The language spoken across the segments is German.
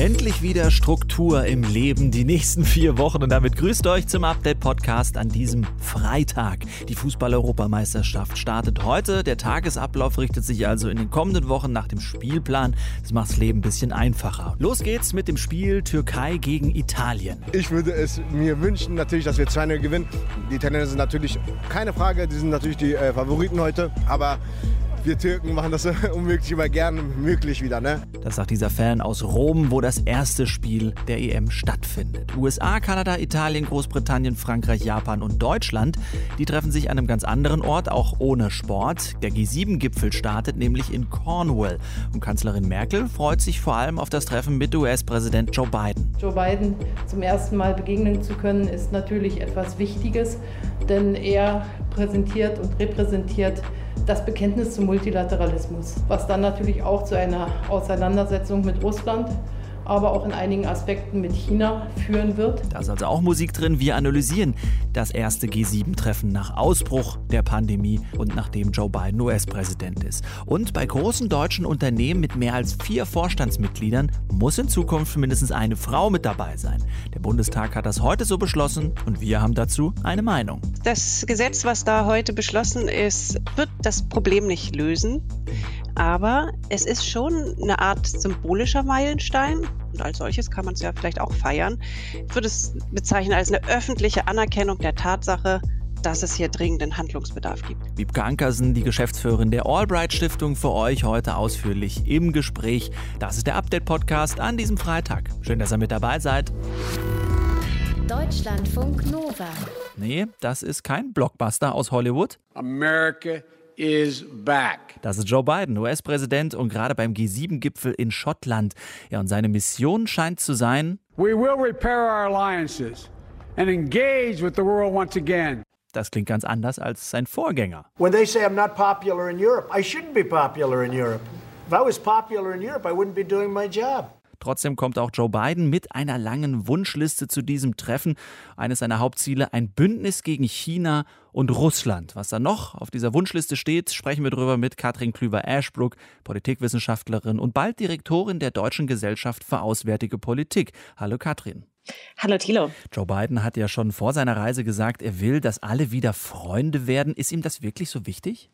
Endlich wieder Struktur im Leben die nächsten vier Wochen und damit grüßt euch zum Update-Podcast an diesem Freitag. Die Fußball-Europameisterschaft startet heute. Der Tagesablauf richtet sich also in den kommenden Wochen nach dem Spielplan. Das macht das Leben ein bisschen einfacher. Los geht's mit dem Spiel Türkei gegen Italien. Ich würde es mir wünschen, natürlich, dass wir 2-0 gewinnen. Die Italiener sind natürlich keine Frage, die sind natürlich die äh, Favoriten heute, aber wir Türken machen das unmöglich immer gern möglich wieder, ne? Das sagt dieser Fan aus Rom, wo das erste Spiel der EM stattfindet. USA, Kanada, Italien, Großbritannien, Frankreich, Japan und Deutschland, die treffen sich an einem ganz anderen Ort, auch ohne Sport. Der G7-Gipfel startet nämlich in Cornwall. Und Kanzlerin Merkel freut sich vor allem auf das Treffen mit US-Präsident Joe Biden. Joe Biden zum ersten Mal begegnen zu können, ist natürlich etwas Wichtiges, denn er präsentiert und repräsentiert das Bekenntnis zum Multilateralismus, was dann natürlich auch zu einer Auseinandersetzung mit Russland aber auch in einigen Aspekten mit China führen wird. Da ist also auch Musik drin. Wir analysieren das erste G7-Treffen nach Ausbruch der Pandemie und nachdem Joe Biden US-Präsident ist. Und bei großen deutschen Unternehmen mit mehr als vier Vorstandsmitgliedern muss in Zukunft mindestens eine Frau mit dabei sein. Der Bundestag hat das heute so beschlossen und wir haben dazu eine Meinung. Das Gesetz, was da heute beschlossen ist, wird das Problem nicht lösen. Aber es ist schon eine Art symbolischer Meilenstein und als solches kann man es ja vielleicht auch feiern. Ich würde es bezeichnen als eine öffentliche Anerkennung der Tatsache, dass es hier dringenden Handlungsbedarf gibt. Wiebke Ankersen, die Geschäftsführerin der Albright Stiftung, für euch heute ausführlich im Gespräch. Das ist der Update-Podcast an diesem Freitag. Schön, dass ihr mit dabei seid. Deutschlandfunk Nova. Nee, das ist kein Blockbuster aus Hollywood. America. Das ist Joe Biden, US-Präsident und gerade beim G7-Gipfel in Schottland. Ja, und seine Mission scheint zu sein, We will repair our alliances and engage with the world once again. das klingt ganz anders als sein Vorgänger. When they say I'm not popular in Europe, I shouldn't be popular in Europe. If I was popular in Europe, I wouldn't be doing my job. Trotzdem kommt auch Joe Biden mit einer langen Wunschliste zu diesem Treffen. Eines seiner Hauptziele, ein Bündnis gegen China und Russland. Was da noch auf dieser Wunschliste steht, sprechen wir darüber mit Katrin Klüver-Ashbrook, Politikwissenschaftlerin und bald Direktorin der Deutschen Gesellschaft für Auswärtige Politik. Hallo Katrin. Hallo Thilo. Joe Biden hat ja schon vor seiner Reise gesagt, er will, dass alle wieder Freunde werden. Ist ihm das wirklich so wichtig?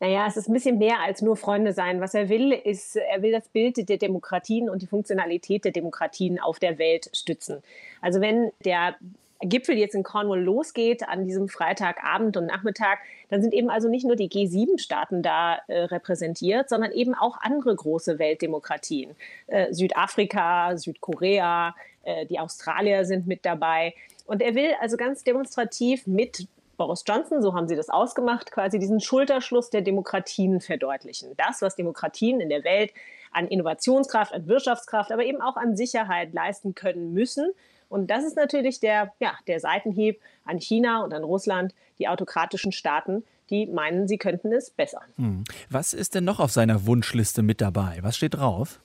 Naja, es ist ein bisschen mehr als nur Freunde sein. Was er will, ist, er will das Bild der Demokratien und die Funktionalität der Demokratien auf der Welt stützen. Also wenn der Gipfel jetzt in Cornwall losgeht an diesem Freitagabend und Nachmittag, dann sind eben also nicht nur die G7-Staaten da äh, repräsentiert, sondern eben auch andere große Weltdemokratien. Äh, Südafrika, Südkorea, äh, die Australier sind mit dabei. Und er will also ganz demonstrativ mit Boris Johnson, so haben sie das ausgemacht, quasi diesen Schulterschluss der Demokratien verdeutlichen. Das, was Demokratien in der Welt an Innovationskraft, an Wirtschaftskraft, aber eben auch an Sicherheit leisten können müssen. Und das ist natürlich der, ja, der Seitenhieb an China und an Russland, die autokratischen Staaten, die meinen, sie könnten es besser. Hm. Was ist denn noch auf seiner Wunschliste mit dabei? Was steht drauf?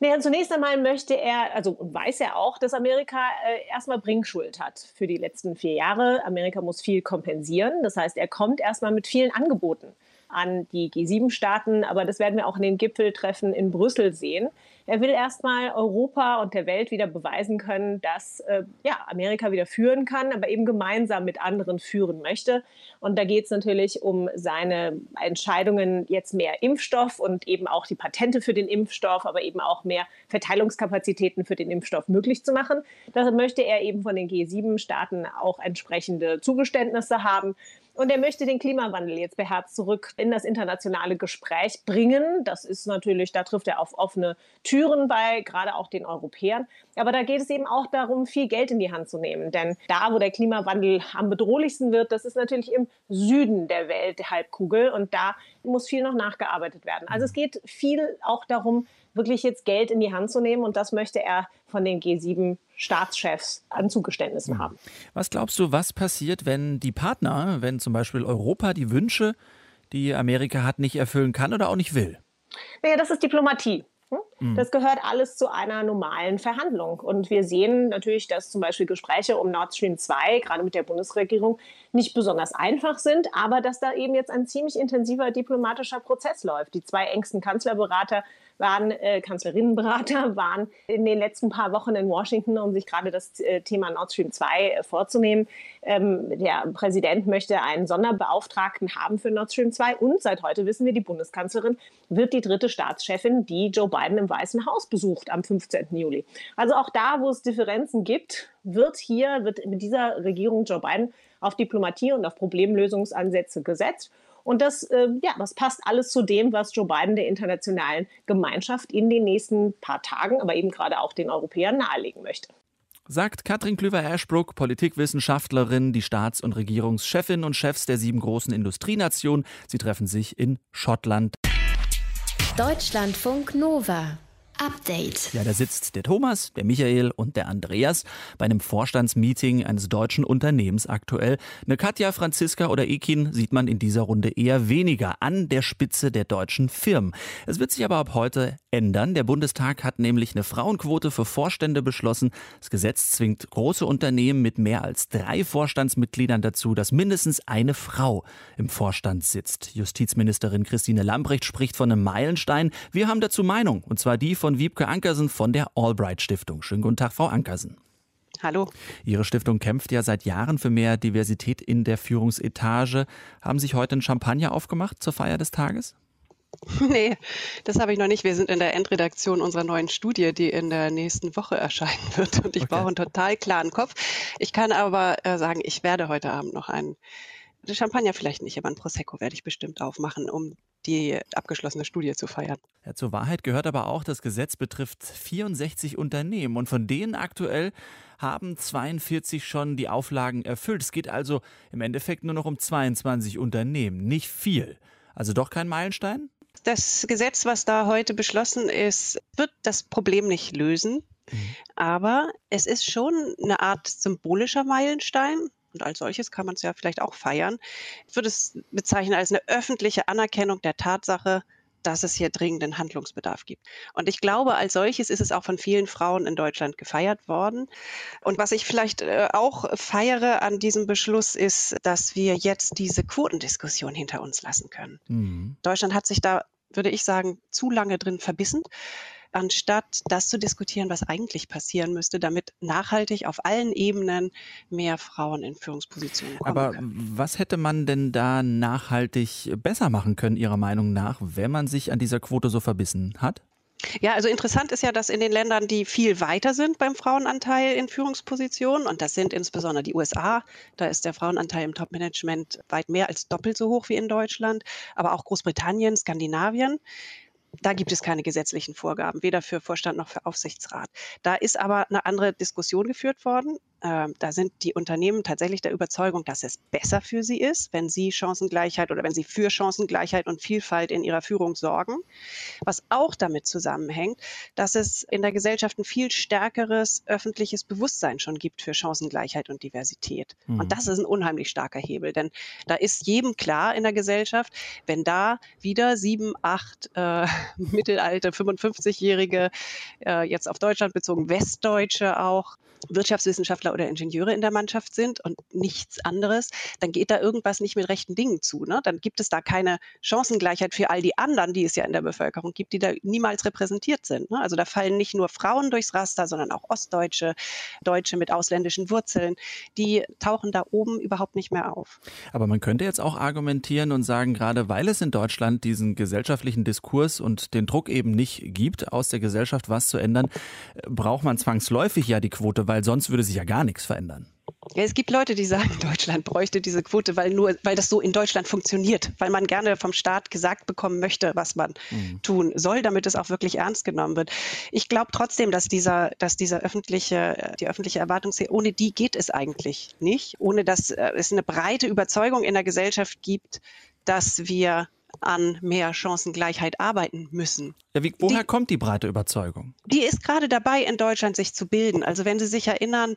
Naja, zunächst einmal möchte er, also weiß er auch, dass Amerika äh, erstmal Bringschuld hat für die letzten vier Jahre. Amerika muss viel kompensieren. Das heißt, er kommt erstmal mit vielen Angeboten an die G7-Staaten, aber das werden wir auch in den Gipfeltreffen in Brüssel sehen. Er will erstmal Europa und der Welt wieder beweisen können, dass äh, ja, Amerika wieder führen kann, aber eben gemeinsam mit anderen führen möchte. Und da geht es natürlich um seine Entscheidungen, jetzt mehr Impfstoff und eben auch die Patente für den Impfstoff, aber eben auch mehr Verteilungskapazitäten für den Impfstoff möglich zu machen. Da möchte er eben von den G7-Staaten auch entsprechende Zugeständnisse haben. Und er möchte den Klimawandel jetzt beherzt zurück in das internationale Gespräch bringen. Das ist natürlich, da trifft er auf offene Türen bei, gerade auch den Europäern. Aber da geht es eben auch darum, viel Geld in die Hand zu nehmen. Denn da, wo der Klimawandel am bedrohlichsten wird, das ist natürlich im Süden der Welt, der Halbkugel. Und da muss viel noch nachgearbeitet werden. Also es geht viel auch darum, wirklich jetzt Geld in die Hand zu nehmen. Und das möchte er von den G7-Staatschefs an Zugeständnissen haben. Was glaubst du, was passiert, wenn die Partner, wenn zum Beispiel Europa die Wünsche, die Amerika hat, nicht erfüllen kann oder auch nicht will? Naja, das ist Diplomatie. Hm? Mhm. Das gehört alles zu einer normalen Verhandlung. Und wir sehen natürlich, dass zum Beispiel Gespräche um Nord Stream 2, gerade mit der Bundesregierung, nicht besonders einfach sind, aber dass da eben jetzt ein ziemlich intensiver diplomatischer Prozess läuft. Die zwei engsten Kanzlerberater waren, äh, Kanzlerinnenberater waren in den letzten paar Wochen in Washington, um sich gerade das äh, Thema Nord Stream 2 äh, vorzunehmen. Ähm, der Präsident möchte einen Sonderbeauftragten haben für Nord Stream 2 und seit heute wissen wir, die Bundeskanzlerin wird die dritte Staatschefin, die Joe Biden im Weißen Haus besucht am 15. Juli. Also auch da, wo es Differenzen gibt, wird hier, wird mit dieser Regierung Joe Biden auf Diplomatie und auf Problemlösungsansätze gesetzt. Und das, äh, ja, das passt alles zu dem, was Joe Biden der internationalen Gemeinschaft in den nächsten paar Tagen, aber eben gerade auch den Europäern nahelegen möchte. Sagt Katrin Klüver-Ashbrook, Politikwissenschaftlerin, die Staats- und Regierungschefin und Chefs der sieben großen Industrienationen. Sie treffen sich in Schottland. Deutschlandfunk Nova. Update. Ja, da sitzt der Thomas, der Michael und der Andreas bei einem Vorstandsmeeting eines deutschen Unternehmens aktuell. Eine Katja, Franziska oder Ekin sieht man in dieser Runde eher weniger an der Spitze der deutschen Firmen. Es wird sich aber ab heute ändern. Der Bundestag hat nämlich eine Frauenquote für Vorstände beschlossen. Das Gesetz zwingt große Unternehmen mit mehr als drei Vorstandsmitgliedern dazu, dass mindestens eine Frau im Vorstand sitzt. Justizministerin Christine Lambrecht spricht von einem Meilenstein. Wir haben dazu Meinung, und zwar die von Wiebke Ankersen von der Albright Stiftung. Schönen guten Tag, Frau Ankersen. Hallo. Ihre Stiftung kämpft ja seit Jahren für mehr Diversität in der Führungsetage. Haben sich heute ein Champagner aufgemacht zur Feier des Tages? Nee, das habe ich noch nicht. Wir sind in der Endredaktion unserer neuen Studie, die in der nächsten Woche erscheinen wird. Und ich okay. brauche einen total klaren Kopf. Ich kann aber äh, sagen, ich werde heute Abend noch einen Champagner vielleicht nicht, aber ein Prosecco werde ich bestimmt aufmachen, um die abgeschlossene Studie zu feiern. Ja, zur Wahrheit gehört aber auch, das Gesetz betrifft 64 Unternehmen und von denen aktuell haben 42 schon die Auflagen erfüllt. Es geht also im Endeffekt nur noch um 22 Unternehmen, nicht viel. Also doch kein Meilenstein? Das Gesetz, was da heute beschlossen ist, wird das Problem nicht lösen. Mhm. Aber es ist schon eine Art symbolischer Meilenstein. Und als solches kann man es ja vielleicht auch feiern. Ich würde es bezeichnen als eine öffentliche Anerkennung der Tatsache, dass es hier dringenden Handlungsbedarf gibt. Und ich glaube, als solches ist es auch von vielen Frauen in Deutschland gefeiert worden. Und was ich vielleicht äh, auch feiere an diesem Beschluss ist, dass wir jetzt diese Quotendiskussion hinter uns lassen können. Mhm. Deutschland hat sich da, würde ich sagen, zu lange drin verbissen anstatt das zu diskutieren, was eigentlich passieren müsste, damit nachhaltig auf allen Ebenen mehr Frauen in Führungspositionen kommen Aber können. was hätte man denn da nachhaltig besser machen können, Ihrer Meinung nach, wenn man sich an dieser Quote so verbissen hat? Ja, also interessant ist ja, dass in den Ländern, die viel weiter sind beim Frauenanteil in Führungspositionen, und das sind insbesondere die USA, da ist der Frauenanteil im Topmanagement weit mehr als doppelt so hoch wie in Deutschland, aber auch Großbritannien, Skandinavien, da gibt es keine gesetzlichen Vorgaben, weder für Vorstand noch für Aufsichtsrat. Da ist aber eine andere Diskussion geführt worden. Ähm, da sind die Unternehmen tatsächlich der Überzeugung, dass es besser für sie ist, wenn sie Chancengleichheit oder wenn sie für Chancengleichheit und Vielfalt in ihrer Führung sorgen. Was auch damit zusammenhängt, dass es in der Gesellschaft ein viel stärkeres öffentliches Bewusstsein schon gibt für Chancengleichheit und Diversität. Mhm. Und das ist ein unheimlich starker Hebel, denn da ist jedem klar in der Gesellschaft, wenn da wieder sieben, acht äh, mittelalte, 55-jährige, äh, jetzt auf Deutschland bezogen, Westdeutsche auch, Wirtschaftswissenschaftler oder Ingenieure in der Mannschaft sind und nichts anderes, dann geht da irgendwas nicht mit rechten Dingen zu. Ne? Dann gibt es da keine Chancengleichheit für all die anderen, die es ja in der Bevölkerung gibt, die da niemals repräsentiert sind. Ne? Also da fallen nicht nur Frauen durchs Raster, sondern auch Ostdeutsche, Deutsche mit ausländischen Wurzeln, die tauchen da oben überhaupt nicht mehr auf. Aber man könnte jetzt auch argumentieren und sagen, gerade weil es in Deutschland diesen gesellschaftlichen Diskurs und den Druck eben nicht gibt, aus der Gesellschaft was zu ändern, braucht man zwangsläufig ja die Quote, weil sonst würde sich ja gar nichts verändern. Ja, es gibt Leute, die sagen, Deutschland bräuchte diese Quote, weil nur, weil das so in Deutschland funktioniert, weil man gerne vom Staat gesagt bekommen möchte, was man mhm. tun soll, damit es auch wirklich ernst genommen wird. Ich glaube trotzdem, dass dieser, dass dieser öffentliche, die öffentliche Erwartungsserie, ohne die geht es eigentlich nicht, ohne dass äh, es eine breite Überzeugung in der Gesellschaft gibt, dass wir an mehr Chancengleichheit arbeiten müssen. Ja, wie, woher die, kommt die breite Überzeugung? Die ist gerade dabei, in Deutschland sich zu bilden. Also wenn Sie sich erinnern,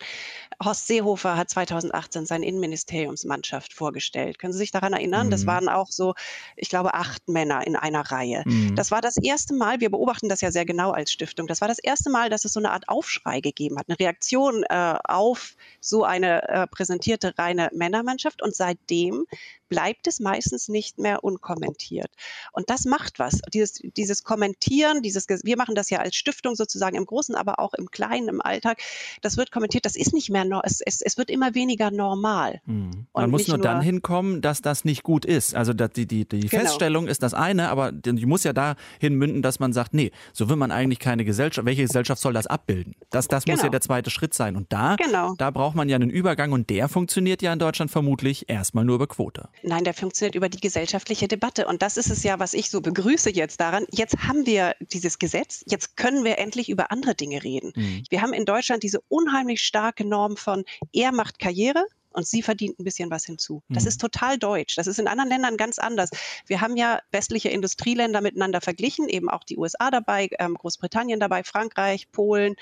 Horst Seehofer hat 2018 seine Innenministeriumsmannschaft vorgestellt. Können Sie sich daran erinnern? Mhm. Das waren auch so, ich glaube, acht Männer in einer Reihe. Mhm. Das war das erste Mal, wir beobachten das ja sehr genau als Stiftung, das war das erste Mal, dass es so eine Art Aufschrei gegeben hat, eine Reaktion äh, auf so eine äh, präsentierte reine Männermannschaft. Und seitdem bleibt es meistens nicht mehr unkommentiert. Und das macht was. Dieses, dieses Kommentieren, dieses, wir machen das ja als Stiftung sozusagen im Großen, aber auch im Kleinen, im Alltag. Das wird kommentiert, das ist nicht mehr, es, es, es wird immer weniger normal. Mhm. Man muss nur, nur, dann hinkommen, dass das nicht gut ist. Also die, die, die genau. Feststellung ist das eine, aber die muss ja dahin münden, dass man sagt, nee, so will man eigentlich keine Gesellschaft. Welche Gesellschaft soll das abbilden? Das, das genau. muss ja genau. der zweite Schritt sein. Und da, genau. da braucht man ja einen Übergang und der funktioniert ja in Deutschland vermutlich erstmal nur über Quote. Nein, der funktioniert über die gesellschaftliche Debatte. Und das ist es ja, was ich so begrüße jetzt daran. Jetzt haben wir dieses Gesetz, jetzt können wir endlich über andere Dinge reden. Mhm. Wir haben in Deutschland diese unheimlich starke Norm von, er macht Karriere, und sie verdient ein bisschen was hinzu. Das mhm. ist total deutsch. Das ist in anderen Ländern ganz anders. Wir haben ja westliche Industrieländer miteinander verglichen, eben auch die USA dabei, ähm, Großbritannien dabei, Frankreich, Polen,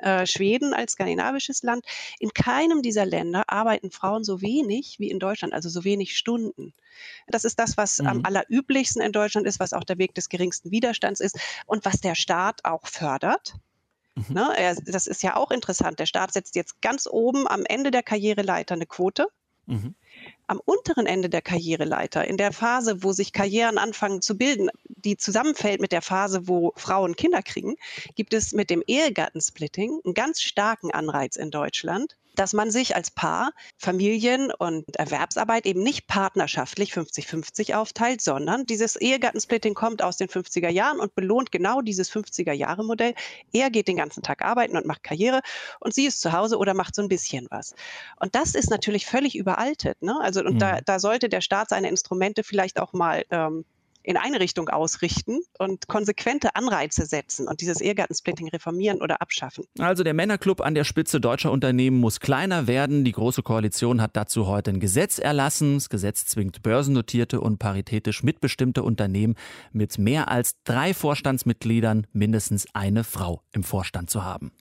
äh, Schweden als skandinavisches Land. In keinem dieser Länder arbeiten Frauen so wenig wie in Deutschland, also so wenig Stunden. Das ist das, was mhm. am allerüblichsten in Deutschland ist, was auch der Weg des geringsten Widerstands ist und was der Staat auch fördert. Mhm. Ne, das ist ja auch interessant. Der Staat setzt jetzt ganz oben am Ende der Karriereleiter eine Quote. Mhm. Am unteren Ende der Karriereleiter, in der Phase, wo sich Karrieren anfangen zu bilden, die zusammenfällt mit der Phase, wo Frauen Kinder kriegen, gibt es mit dem Ehegattensplitting einen ganz starken Anreiz in Deutschland, dass man sich als Paar Familien und Erwerbsarbeit eben nicht partnerschaftlich 50-50 aufteilt, sondern dieses Ehegattensplitting kommt aus den 50er Jahren und belohnt genau dieses 50er Jahre Modell. Er geht den ganzen Tag arbeiten und macht Karriere und sie ist zu Hause oder macht so ein bisschen was. Und das ist natürlich völlig überaltet. Ne? Also und mhm. da, da sollte der Staat seine Instrumente vielleicht auch mal ähm, in eine Richtung ausrichten und konsequente Anreize setzen und dieses Ehegattensplitting reformieren oder abschaffen. Also der Männerclub an der Spitze deutscher Unternehmen muss kleiner werden. Die Große Koalition hat dazu heute ein Gesetz erlassen. Das Gesetz zwingt börsennotierte und paritätisch mitbestimmte Unternehmen mit mehr als drei Vorstandsmitgliedern mindestens eine Frau im Vorstand zu haben.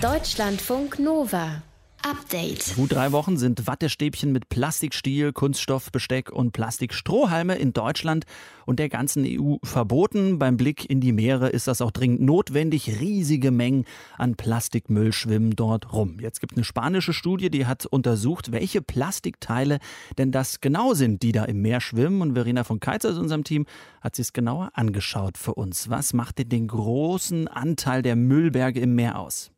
Deutschlandfunk Nova Update. Gut drei Wochen sind Wattestäbchen mit Plastikstiel, Kunststoffbesteck und Plastikstrohhalme in Deutschland und der ganzen EU verboten. Beim Blick in die Meere ist das auch dringend notwendig. Riesige Mengen an Plastikmüll schwimmen dort rum. Jetzt gibt es eine spanische Studie, die hat untersucht, welche Plastikteile denn das genau sind, die da im Meer schwimmen. Und Verena von Keitz aus unserem Team hat sich es genauer angeschaut für uns. Was macht denn den großen Anteil der Müllberge im Meer aus?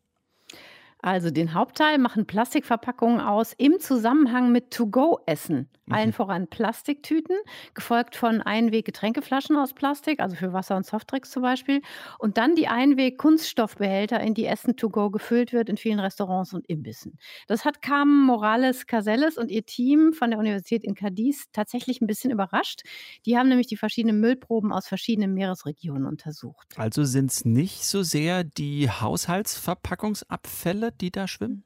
Also den Hauptteil machen Plastikverpackungen aus im Zusammenhang mit To-Go-Essen. Mhm. Allen voran Plastiktüten, gefolgt von Einweg-Getränkeflaschen aus Plastik, also für Wasser und Softdrinks zum Beispiel. Und dann die Einweg-Kunststoffbehälter, in die Essen To-Go gefüllt wird in vielen Restaurants und Imbissen. Das hat Carmen Morales Caselles und ihr Team von der Universität in Cadiz tatsächlich ein bisschen überrascht. Die haben nämlich die verschiedenen Müllproben aus verschiedenen Meeresregionen untersucht. Also sind es nicht so sehr die Haushaltsverpackungsabfälle, die da schwimmen?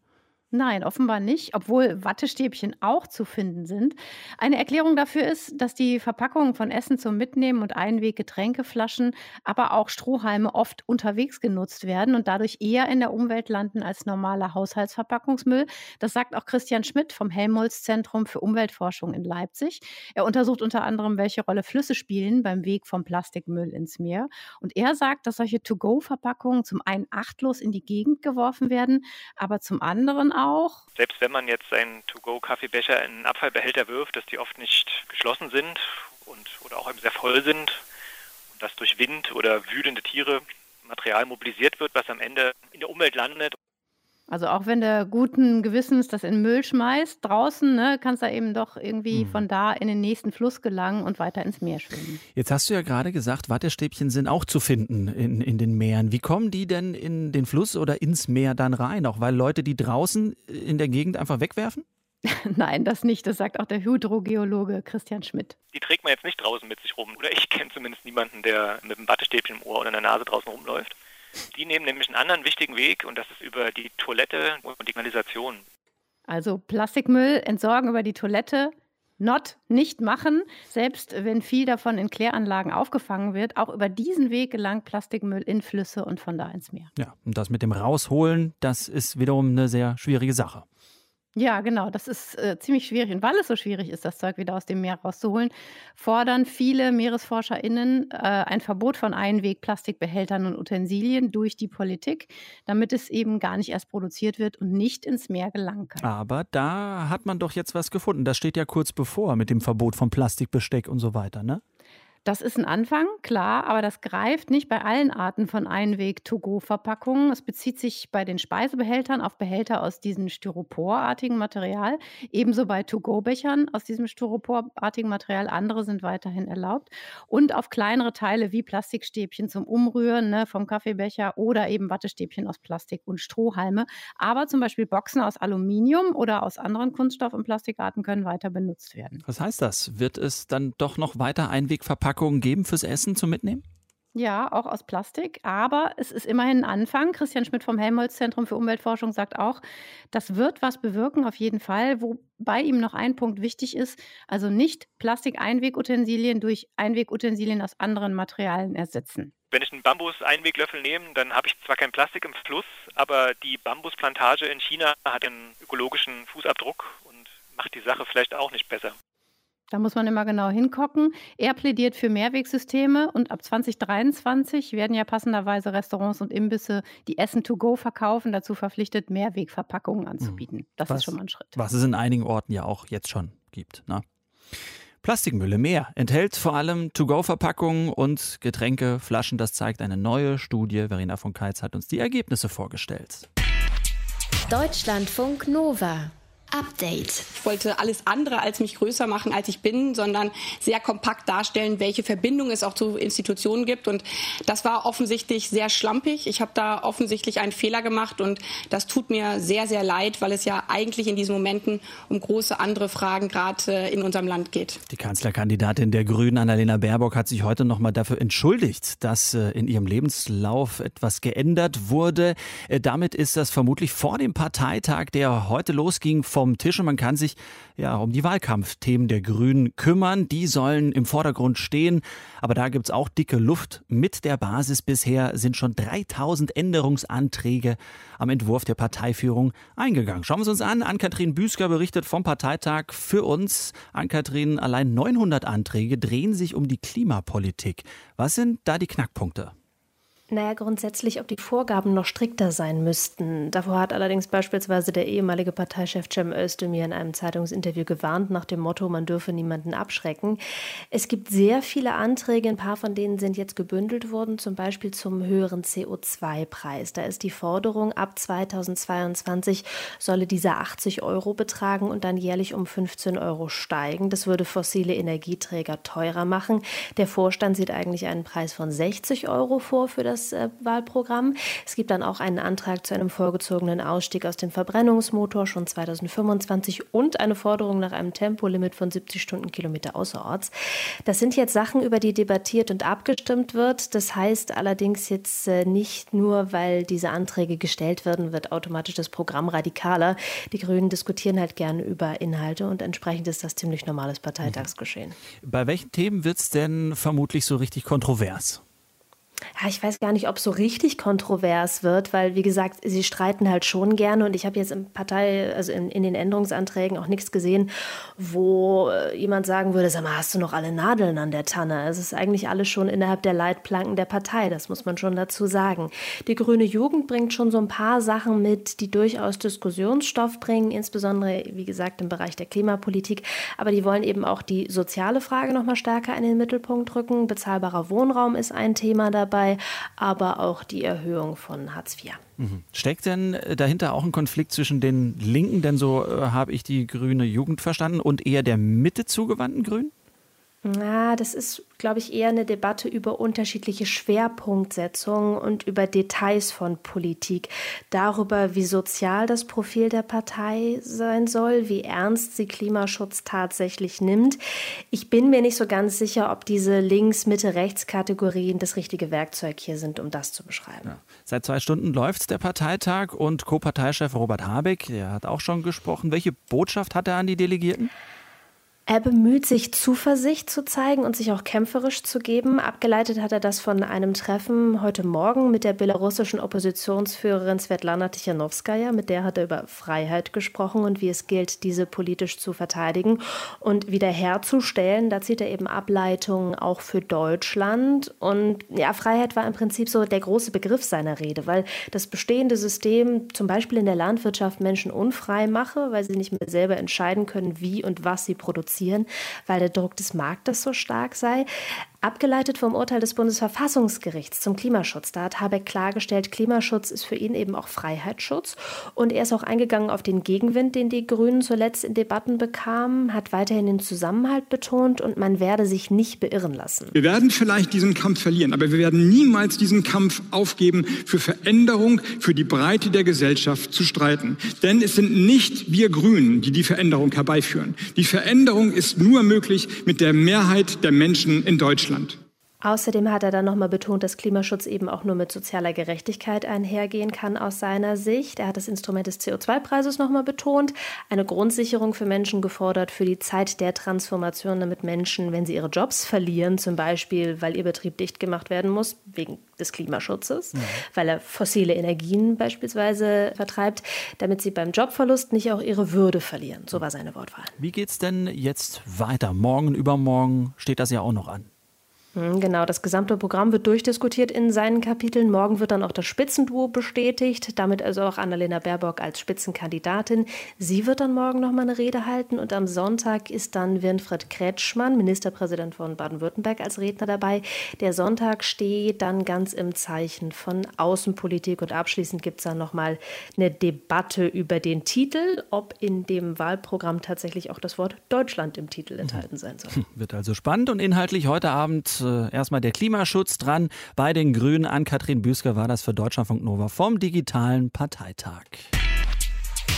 Nein, offenbar nicht, obwohl Wattestäbchen auch zu finden sind. Eine Erklärung dafür ist, dass die Verpackungen von Essen zum Mitnehmen und Einweg-Getränkeflaschen, aber auch Strohhalme oft unterwegs genutzt werden und dadurch eher in der Umwelt landen als normaler Haushaltsverpackungsmüll. Das sagt auch Christian Schmidt vom Helmholtz-Zentrum für Umweltforschung in Leipzig. Er untersucht unter anderem, welche Rolle Flüsse spielen beim Weg vom Plastikmüll ins Meer. Und er sagt, dass solche To-Go-Verpackungen zum einen achtlos in die Gegend geworfen werden, aber zum anderen auch auch. Selbst wenn man jetzt seinen To-Go-Kaffeebecher in einen Abfallbehälter wirft, dass die oft nicht geschlossen sind und oder auch sehr voll sind und dass durch Wind oder wütende Tiere Material mobilisiert wird, was am Ende in der Umwelt landet also auch wenn du guten Gewissens das in Müll schmeißt, draußen, ne, kannst du eben doch irgendwie mhm. von da in den nächsten Fluss gelangen und weiter ins Meer schwimmen. Jetzt hast du ja gerade gesagt, Wattestäbchen sind auch zu finden in, in den Meeren. Wie kommen die denn in den Fluss oder ins Meer dann rein? Auch weil Leute die draußen in der Gegend einfach wegwerfen? Nein, das nicht. Das sagt auch der Hydrogeologe Christian Schmidt. Die trägt man jetzt nicht draußen mit sich rum. Oder ich kenne zumindest niemanden, der mit einem Wattestäbchen im Ohr oder in der Nase draußen rumläuft. Die nehmen nämlich einen anderen wichtigen Weg und das ist über die Toilette und die Kanalisation. Also Plastikmüll entsorgen über die Toilette not nicht machen, selbst wenn viel davon in Kläranlagen aufgefangen wird. Auch über diesen Weg gelangt Plastikmüll in Flüsse und von da ins Meer. Ja, und das mit dem Rausholen, das ist wiederum eine sehr schwierige Sache. Ja, genau. Das ist äh, ziemlich schwierig. Und weil es so schwierig ist, das Zeug wieder aus dem Meer rauszuholen, fordern viele MeeresforscherInnen äh, ein Verbot von Einwegplastikbehältern und Utensilien durch die Politik, damit es eben gar nicht erst produziert wird und nicht ins Meer gelangen kann. Aber da hat man doch jetzt was gefunden. Das steht ja kurz bevor mit dem Verbot von Plastikbesteck und so weiter, ne? Das ist ein Anfang, klar, aber das greift nicht bei allen Arten von Einweg-to-go-Verpackungen. Es bezieht sich bei den Speisebehältern auf Behälter aus diesem styroporartigen Material, ebenso bei To-go-Bechern aus diesem styroporartigen Material. Andere sind weiterhin erlaubt. Und auf kleinere Teile wie Plastikstäbchen zum Umrühren ne, vom Kaffeebecher oder eben Wattestäbchen aus Plastik und Strohhalme. Aber zum Beispiel Boxen aus Aluminium oder aus anderen Kunststoff- und Plastikarten können weiter benutzt werden. Was heißt das? Wird es dann doch noch weiter Einwegverpackungen Verpackungen geben fürs Essen zum Mitnehmen? Ja, auch aus Plastik, aber es ist immerhin ein Anfang. Christian Schmidt vom Helmholtz-Zentrum für Umweltforschung sagt auch, das wird was bewirken, auf jeden Fall. Wobei ihm noch ein Punkt wichtig ist, also nicht Plastik-Einwegutensilien durch Einwegutensilien aus anderen Materialien ersetzen. Wenn ich einen Bambus-Einweglöffel nehme, dann habe ich zwar kein Plastik im Fluss, aber die Bambusplantage in China hat einen ökologischen Fußabdruck und macht die Sache vielleicht auch nicht besser. Da muss man immer genau hingucken. Er plädiert für Mehrwegsysteme und ab 2023 werden ja passenderweise Restaurants und Imbisse, die Essen to go verkaufen, dazu verpflichtet, Mehrwegverpackungen anzubieten. Das was, ist schon mal ein Schritt. Was es in einigen Orten ja auch jetzt schon gibt. Ne? Plastikmülle mehr enthält vor allem To-Go-Verpackungen und Getränke, Flaschen. Das zeigt eine neue Studie. Verena von Keitz hat uns die Ergebnisse vorgestellt. Deutschlandfunk Nova. Update. Ich wollte alles andere als mich größer machen, als ich bin, sondern sehr kompakt darstellen, welche Verbindung es auch zu Institutionen gibt. Und das war offensichtlich sehr schlampig. Ich habe da offensichtlich einen Fehler gemacht und das tut mir sehr, sehr leid, weil es ja eigentlich in diesen Momenten um große andere Fragen gerade in unserem Land geht. Die Kanzlerkandidatin der Grünen, Annalena Baerbock, hat sich heute noch mal dafür entschuldigt, dass äh, in ihrem Lebenslauf etwas geändert wurde. Äh, damit ist das vermutlich vor dem Parteitag, der heute losging, vom vom Tisch und man kann sich ja um die Wahlkampfthemen der Grünen kümmern. Die sollen im Vordergrund stehen. Aber da gibt es auch dicke Luft. Mit der Basis bisher sind schon 3000 Änderungsanträge am Entwurf der Parteiführung eingegangen. Schauen wir es uns an. Ann-Kathrin Büsker berichtet vom Parteitag für uns. Ann-Kathrin, allein 900 Anträge drehen sich um die Klimapolitik. Was sind da die Knackpunkte? Naja, grundsätzlich, ob die Vorgaben noch strikter sein müssten. Davor hat allerdings beispielsweise der ehemalige Parteichef Cem Özdemir in einem Zeitungsinterview gewarnt, nach dem Motto, man dürfe niemanden abschrecken. Es gibt sehr viele Anträge, ein paar von denen sind jetzt gebündelt worden, zum Beispiel zum höheren CO2-Preis. Da ist die Forderung, ab 2022 solle dieser 80 Euro betragen und dann jährlich um 15 Euro steigen. Das würde fossile Energieträger teurer machen. Der Vorstand sieht eigentlich einen Preis von 60 Euro vor für das das äh, Wahlprogramm. Es gibt dann auch einen Antrag zu einem vorgezogenen Ausstieg aus dem Verbrennungsmotor schon 2025 und eine Forderung nach einem Tempolimit von 70 Stundenkilometer außerorts. Das sind jetzt Sachen, über die debattiert und abgestimmt wird. Das heißt allerdings jetzt äh, nicht nur, weil diese Anträge gestellt werden, wird automatisch das Programm radikaler. Die Grünen diskutieren halt gerne über Inhalte und entsprechend ist das ziemlich normales Parteitagsgeschehen. Bei welchen Themen wird es denn vermutlich so richtig kontrovers? Ja, ich weiß gar nicht, ob es so richtig kontrovers wird, weil, wie gesagt, sie streiten halt schon gerne und ich habe jetzt im Partei, also in, in, den Änderungsanträgen auch nichts gesehen, wo äh, jemand sagen würde, sag mal, hast du noch alle Nadeln an der Tanne? Es ist eigentlich alles schon innerhalb der Leitplanken der Partei, das muss man schon dazu sagen. Die grüne Jugend bringt schon so ein paar Sachen mit, die durchaus Diskussionsstoff bringen, insbesondere, wie gesagt, im Bereich der Klimapolitik, aber die wollen eben auch die soziale Frage noch mal stärker in den Mittelpunkt rücken. Bezahlbarer Wohnraum ist ein Thema dabei dabei, aber auch die Erhöhung von Hartz IV. Mhm. Steckt denn dahinter auch ein Konflikt zwischen den Linken, denn so äh, habe ich die grüne Jugend verstanden, und eher der Mitte zugewandten Grünen? Na, das ist, glaube ich, eher eine Debatte über unterschiedliche Schwerpunktsetzungen und über Details von Politik. Darüber, wie sozial das Profil der Partei sein soll, wie ernst sie Klimaschutz tatsächlich nimmt. Ich bin mir nicht so ganz sicher, ob diese Links-, Mitte-, Rechts-Kategorien das richtige Werkzeug hier sind, um das zu beschreiben. Ja. Seit zwei Stunden läuft der Parteitag und Co. Parteichef Robert Habeck, der hat auch schon gesprochen. Welche Botschaft hat er an die Delegierten? Er bemüht sich, Zuversicht zu zeigen und sich auch kämpferisch zu geben. Abgeleitet hat er das von einem Treffen heute Morgen mit der belarussischen Oppositionsführerin Svetlana Tichanowskaja. Mit der hat er über Freiheit gesprochen und wie es gilt, diese politisch zu verteidigen und wiederherzustellen. Da zieht er eben Ableitungen auch für Deutschland. Und ja, Freiheit war im Prinzip so der große Begriff seiner Rede, weil das bestehende System zum Beispiel in der Landwirtschaft Menschen unfrei mache, weil sie nicht mehr selber entscheiden können, wie und was sie produzieren reduzieren, weil der Druck des Marktes so stark sei. Abgeleitet vom Urteil des Bundesverfassungsgerichts zum Klimaschutz. Da hat Habeck klargestellt, Klimaschutz ist für ihn eben auch Freiheitsschutz. Und er ist auch eingegangen auf den Gegenwind, den die Grünen zuletzt in Debatten bekamen, hat weiterhin den Zusammenhalt betont und man werde sich nicht beirren lassen. Wir werden vielleicht diesen Kampf verlieren, aber wir werden niemals diesen Kampf aufgeben, für Veränderung, für die Breite der Gesellschaft zu streiten. Denn es sind nicht wir Grünen, die die Veränderung herbeiführen. Die Veränderung ist nur möglich mit der Mehrheit der Menschen in Deutschland. Deutschland. Außerdem hat er dann nochmal betont, dass Klimaschutz eben auch nur mit sozialer Gerechtigkeit einhergehen kann aus seiner Sicht. Er hat das Instrument des CO2-Preises nochmal betont, eine Grundsicherung für Menschen gefordert für die Zeit der Transformation, damit Menschen, wenn sie ihre Jobs verlieren, zum Beispiel, weil ihr Betrieb dicht gemacht werden muss, wegen des Klimaschutzes, ja. weil er fossile Energien beispielsweise vertreibt, damit sie beim Jobverlust nicht auch ihre Würde verlieren. So war seine Wortwahl. Wie geht es denn jetzt weiter? Morgen, übermorgen steht das ja auch noch an. Hm, genau, das gesamte Programm wird durchdiskutiert in seinen Kapiteln. Morgen wird dann auch das Spitzenduo bestätigt, damit also auch Annalena Baerbock als Spitzenkandidatin. Sie wird dann morgen noch mal eine Rede halten und am Sonntag ist dann Winfried Kretschmann, Ministerpräsident von Baden-Württemberg, als Redner dabei. Der Sonntag steht dann ganz im Zeichen von Außenpolitik und abschließend gibt es dann noch mal eine Debatte über den Titel, ob in dem Wahlprogramm tatsächlich auch das Wort Deutschland im Titel enthalten sein soll. Wird also spannend und inhaltlich heute Abend äh, erstmal der Klimaschutz dran. Bei den Grünen an Katrin Büsker war das für Deutschlandfunk Nova vom digitalen Parteitag.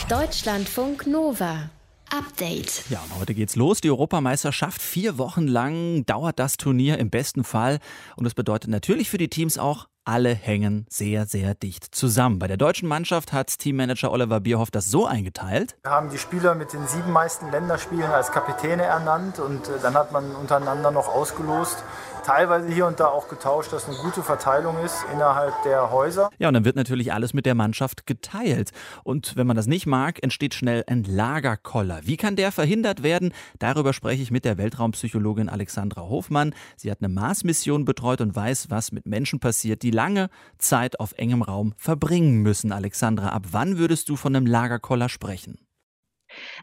Deutschlandfunk Nova. Update. Ja, und heute geht's los. Die Europameisterschaft. Vier Wochen lang dauert das Turnier im besten Fall. Und das bedeutet natürlich für die Teams auch alle hängen sehr, sehr dicht zusammen. Bei der deutschen Mannschaft hat Teammanager Oliver Bierhoff das so eingeteilt. Wir haben die Spieler mit den sieben meisten Länderspielen als Kapitäne ernannt und äh, dann hat man untereinander noch ausgelost, teilweise hier und da auch getauscht, dass eine gute Verteilung ist innerhalb der Häuser. Ja, und dann wird natürlich alles mit der Mannschaft geteilt. Und wenn man das nicht mag, entsteht schnell ein Lagerkoller. Wie kann der verhindert werden? Darüber spreche ich mit der Weltraumpsychologin Alexandra Hofmann. Sie hat eine Mars-Mission betreut und weiß, was mit Menschen passiert, die lange Zeit auf engem Raum verbringen müssen. Alexandra, ab wann würdest du von einem Lagerkoller sprechen?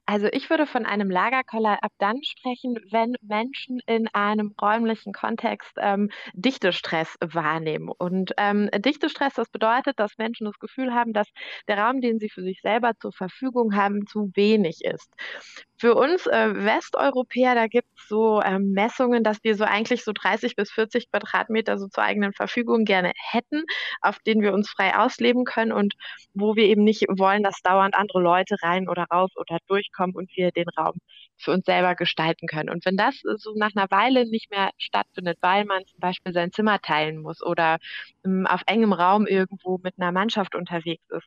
Also ich würde von einem Lagerkoller ab dann sprechen, wenn Menschen in einem räumlichen Kontext ähm, Dichtestress wahrnehmen. Und ähm, Dichtestress, das bedeutet, dass Menschen das Gefühl haben, dass der Raum, den sie für sich selber zur Verfügung haben, zu wenig ist. Für uns äh, Westeuropäer, da gibt es so ähm, Messungen, dass wir so eigentlich so 30 bis 40 Quadratmeter so zur eigenen Verfügung gerne hätten, auf denen wir uns frei ausleben können und wo wir eben nicht wollen, dass dauernd andere Leute rein oder raus oder durchkommen und wir den Raum für uns selber gestalten können. Und wenn das so nach einer Weile nicht mehr stattfindet, weil man zum Beispiel sein Zimmer teilen muss oder ähm, auf engem Raum irgendwo mit einer Mannschaft unterwegs ist,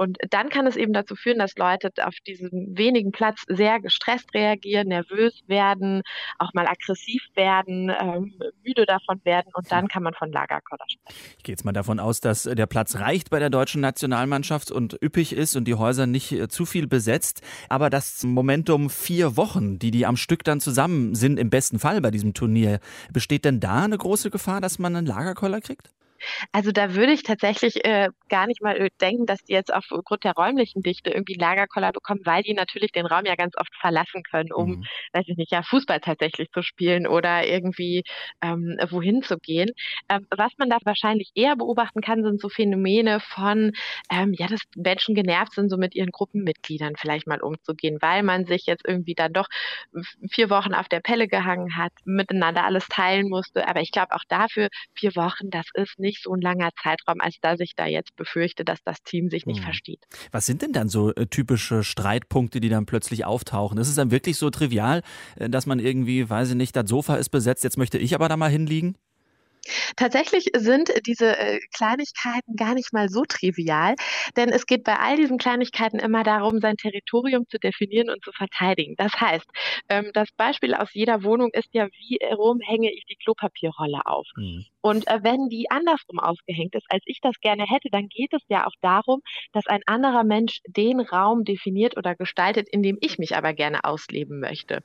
und dann kann es eben dazu führen, dass Leute auf diesem wenigen Platz sehr gestresst reagieren, nervös werden, auch mal aggressiv werden, ähm, müde davon werden und dann kann man von Lagerkoller sprechen. Ich gehe jetzt mal davon aus, dass der Platz reicht bei der deutschen Nationalmannschaft und üppig ist und die Häuser nicht äh, zu viel besetzt. Aber das Momentum vier Wochen, die die am Stück dann zusammen sind, im besten Fall bei diesem Turnier, besteht denn da eine große Gefahr, dass man einen Lagerkoller kriegt? Also da würde ich tatsächlich äh, gar nicht mal äh, denken, dass die jetzt aufgrund der räumlichen Dichte irgendwie Lagerkoller bekommen, weil die natürlich den Raum ja ganz oft verlassen können, um, mhm. weiß ich nicht, ja, Fußball tatsächlich zu spielen oder irgendwie ähm, wohin zu gehen. Ähm, was man da wahrscheinlich eher beobachten kann, sind so Phänomene von, ähm, ja, dass Menschen genervt sind, so mit ihren Gruppenmitgliedern vielleicht mal umzugehen, weil man sich jetzt irgendwie dann doch vier Wochen auf der Pelle gehangen hat, miteinander alles teilen musste. Aber ich glaube auch dafür, vier Wochen, das ist nicht nicht so ein langer Zeitraum, als dass ich da jetzt befürchte, dass das Team sich nicht hm. versteht. Was sind denn dann so äh, typische Streitpunkte, die dann plötzlich auftauchen? Ist es dann wirklich so trivial, äh, dass man irgendwie, weiß ich nicht, das Sofa ist besetzt, jetzt möchte ich aber da mal hinliegen? Tatsächlich sind diese äh, Kleinigkeiten gar nicht mal so trivial, denn es geht bei all diesen Kleinigkeiten immer darum, sein Territorium zu definieren und zu verteidigen. Das heißt, ähm, das Beispiel aus jeder Wohnung ist ja, wie rum hänge ich die Klopapierrolle auf. Mhm. Und äh, wenn die andersrum aufgehängt ist, als ich das gerne hätte, dann geht es ja auch darum, dass ein anderer Mensch den Raum definiert oder gestaltet, in dem ich mich aber gerne ausleben möchte.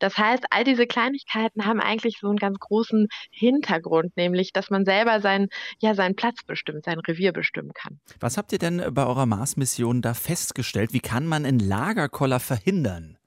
Das heißt, all diese Kleinigkeiten haben eigentlich so einen ganz großen Hintergrund, nämlich, dass man selber seinen, ja, seinen Platz bestimmt, sein Revier bestimmen kann. Was habt ihr denn bei eurer Mars-Mission da festgestellt? Wie kann man einen Lagerkoller verhindern?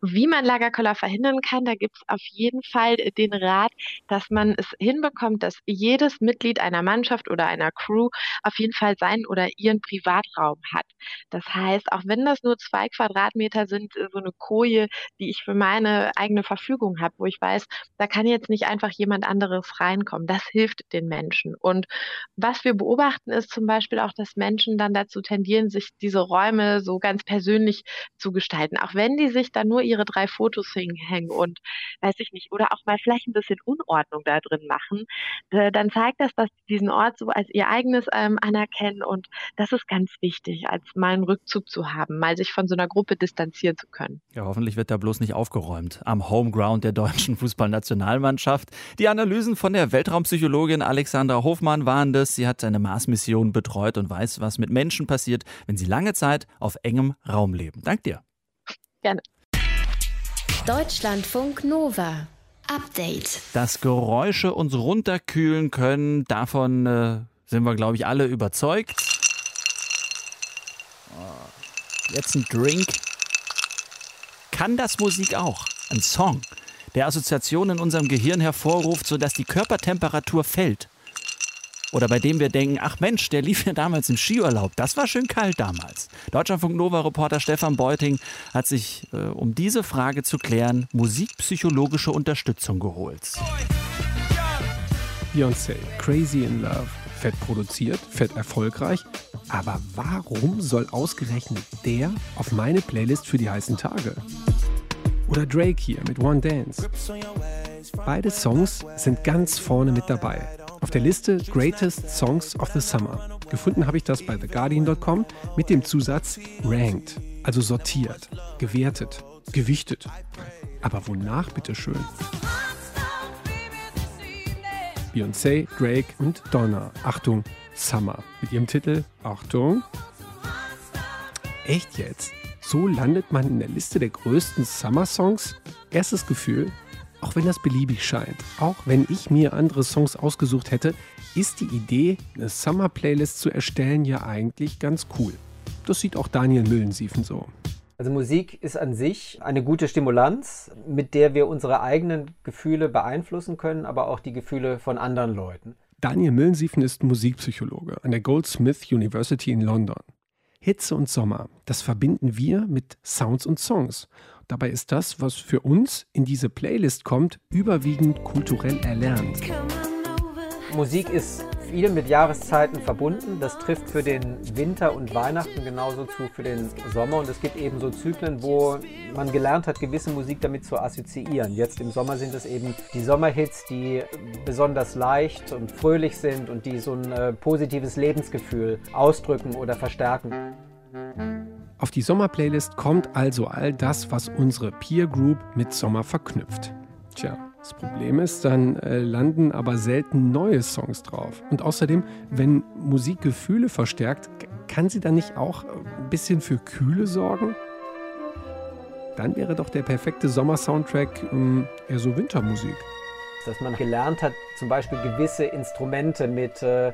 Wie man Lagerkoller verhindern kann, da gibt es auf jeden Fall den Rat, dass man es hinbekommt, dass jedes Mitglied einer Mannschaft oder einer Crew auf jeden Fall seinen oder ihren Privatraum hat. Das heißt, auch wenn das nur zwei Quadratmeter sind, äh, so eine Koje, die ich für meine eigene Verfügung habe, wo ich weiß, da kann jetzt nicht einfach jemand anderes reinkommen. Das hilft den Menschen. Und was wir beobachten, ist zum Beispiel auch, dass Menschen dann dazu tendieren, sich diese Räume so ganz persönlich zu gestalten. Auch wenn die sich dann nur ihre drei Fotos hinhängen und weiß ich nicht, oder auch mal vielleicht ein bisschen Unordnung da drin machen, äh, dann zeigt das, dass sie diesen Ort so als ihr eigenes ähm, anerkennen und das ist ganz wichtig, als mal einen Rückzug zu haben, mal sich von so einer Gruppe distanzieren zu können. Ja, hoffentlich wird da bloß nicht aufgeräumt am Homeground der deutschen Fußballnationalmannschaft. Die Analysen von der Weltraumpsychologin Alexandra Hofmann waren das. Sie hat eine Mars-Mission betreut und weiß, was mit Menschen passiert, wenn sie lange Zeit auf engem Raum leben. Dank dir. Gerne. Deutschlandfunk Nova. Update. Dass Geräusche uns runterkühlen können, davon äh, sind wir, glaube ich, alle überzeugt. Oh, jetzt ein Drink. Kann das Musik auch? Ein Song, der Assoziationen in unserem Gehirn hervorruft, sodass die Körpertemperatur fällt. Oder bei dem wir denken, ach Mensch, der lief ja damals im Skiurlaub. Das war schön kalt damals. Deutschlandfunk Nova-Reporter Stefan Beuting hat sich, äh, um diese Frage zu klären, musikpsychologische Unterstützung geholt. Beyoncé, Crazy in Love. Fett produziert, fett erfolgreich. Aber warum soll ausgerechnet der auf meine Playlist für die heißen Tage? Oder Drake hier mit One Dance. Beide Songs sind ganz vorne mit dabei auf der Liste Greatest Songs of the Summer. Gefunden habe ich das bei TheGuardian.com mit dem Zusatz Ranked, also sortiert, gewertet, gewichtet. Aber wonach bitteschön? Beyoncé, Drake und Donna. Achtung, Summer. Mit ihrem Titel Achtung. Echt jetzt? So landet man in der Liste der größten Summer-Songs? Erstes Gefühl, auch wenn das beliebig scheint, auch wenn ich mir andere Songs ausgesucht hätte, ist die Idee, eine Summer-Playlist zu erstellen, ja eigentlich ganz cool. Das sieht auch Daniel Müllensiefen so. Also Musik ist an sich eine gute Stimulanz, mit der wir unsere eigenen Gefühle beeinflussen können, aber auch die Gefühle von anderen Leuten. Daniel Müllensiefen ist Musikpsychologe an der Goldsmith University in London. Hitze und Sommer, das verbinden wir mit Sounds und Songs. Dabei ist das, was für uns in diese Playlist kommt, überwiegend kulturell erlernt. Musik ist viel mit Jahreszeiten verbunden. Das trifft für den Winter und Weihnachten genauso zu für den Sommer. Und es gibt eben so Zyklen, wo man gelernt hat, gewisse Musik damit zu assoziieren. Jetzt im Sommer sind es eben die Sommerhits, die besonders leicht und fröhlich sind und die so ein äh, positives Lebensgefühl ausdrücken oder verstärken. Auf die Sommerplaylist kommt also all das, was unsere Peer Group mit Sommer verknüpft. Tja, das Problem ist, dann äh, landen aber selten neue Songs drauf. Und außerdem, wenn Musik Gefühle verstärkt, kann sie dann nicht auch ein bisschen für Kühle sorgen? Dann wäre doch der perfekte Sommer-Soundtrack ähm, eher so Wintermusik. Dass man gelernt hat, zum Beispiel gewisse Instrumente mit äh, äh,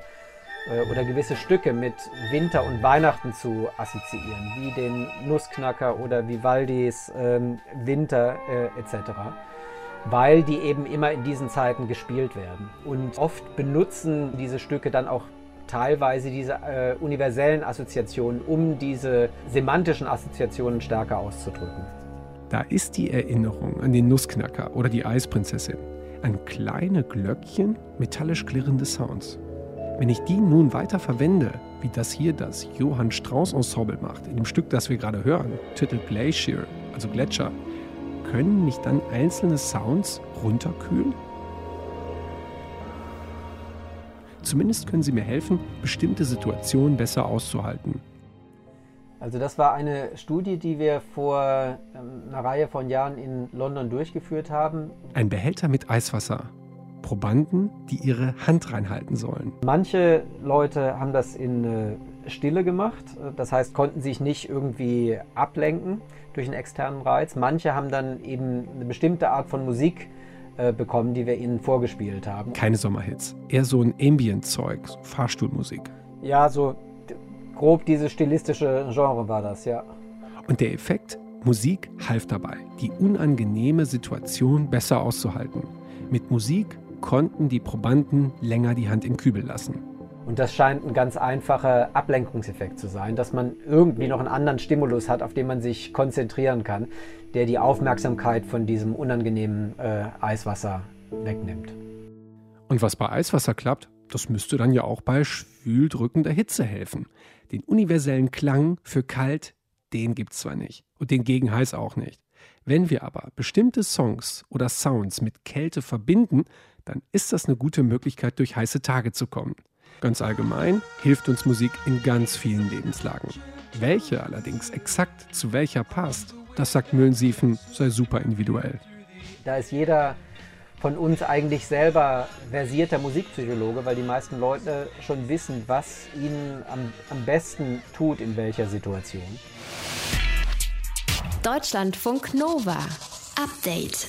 oder gewisse Stücke mit Winter und Weihnachten zu assoziieren, wie den Nussknacker oder Vivaldis ähm, Winter äh, etc., weil die eben immer in diesen Zeiten gespielt werden. Und oft benutzen diese Stücke dann auch teilweise diese äh, universellen Assoziationen, um diese semantischen Assoziationen stärker auszudrücken. Da ist die Erinnerung an den Nussknacker oder die Eisprinzessin. An kleine Glöckchen, metallisch klirrende Sounds. Wenn ich die nun weiter verwende, wie das hier das Johann Strauss Ensemble macht, in dem Stück, das wir gerade hören, Titel Glacier, also Gletscher, können mich dann einzelne Sounds runterkühlen? Zumindest können sie mir helfen, bestimmte Situationen besser auszuhalten. Also das war eine Studie, die wir vor ähm, einer Reihe von Jahren in London durchgeführt haben. Ein Behälter mit Eiswasser. Probanden, die ihre Hand reinhalten sollen. Manche Leute haben das in äh, Stille gemacht, das heißt konnten sich nicht irgendwie ablenken durch einen externen Reiz. Manche haben dann eben eine bestimmte Art von Musik äh, bekommen, die wir ihnen vorgespielt haben. Keine Sommerhits, eher so ein Ambient-Zeug, Fahrstuhlmusik. Ja, so grob dieses stilistische Genre war das, ja. Und der Effekt? Musik half dabei, die unangenehme Situation besser auszuhalten. Mit Musik konnten die Probanden länger die Hand im Kübel lassen. Und das scheint ein ganz einfacher Ablenkungseffekt zu sein, dass man irgendwie noch einen anderen Stimulus hat, auf den man sich konzentrieren kann, der die Aufmerksamkeit von diesem unangenehmen äh, Eiswasser wegnimmt. Und was bei Eiswasser klappt, das müsste dann ja auch bei schwüldrückender Hitze helfen. Den universellen Klang für kalt, den gibt es zwar nicht und den gegen heiß auch nicht. Wenn wir aber bestimmte Songs oder Sounds mit Kälte verbinden, dann ist das eine gute Möglichkeit, durch heiße Tage zu kommen. Ganz allgemein hilft uns Musik in ganz vielen Lebenslagen. Welche allerdings exakt zu welcher passt, das sagt Müllensiefen, sei super individuell. Da ist jeder von uns eigentlich selber versierter Musikpsychologe, weil die meisten Leute schon wissen, was ihnen am, am besten tut in welcher Situation. Deutschlandfunk Nova. Update.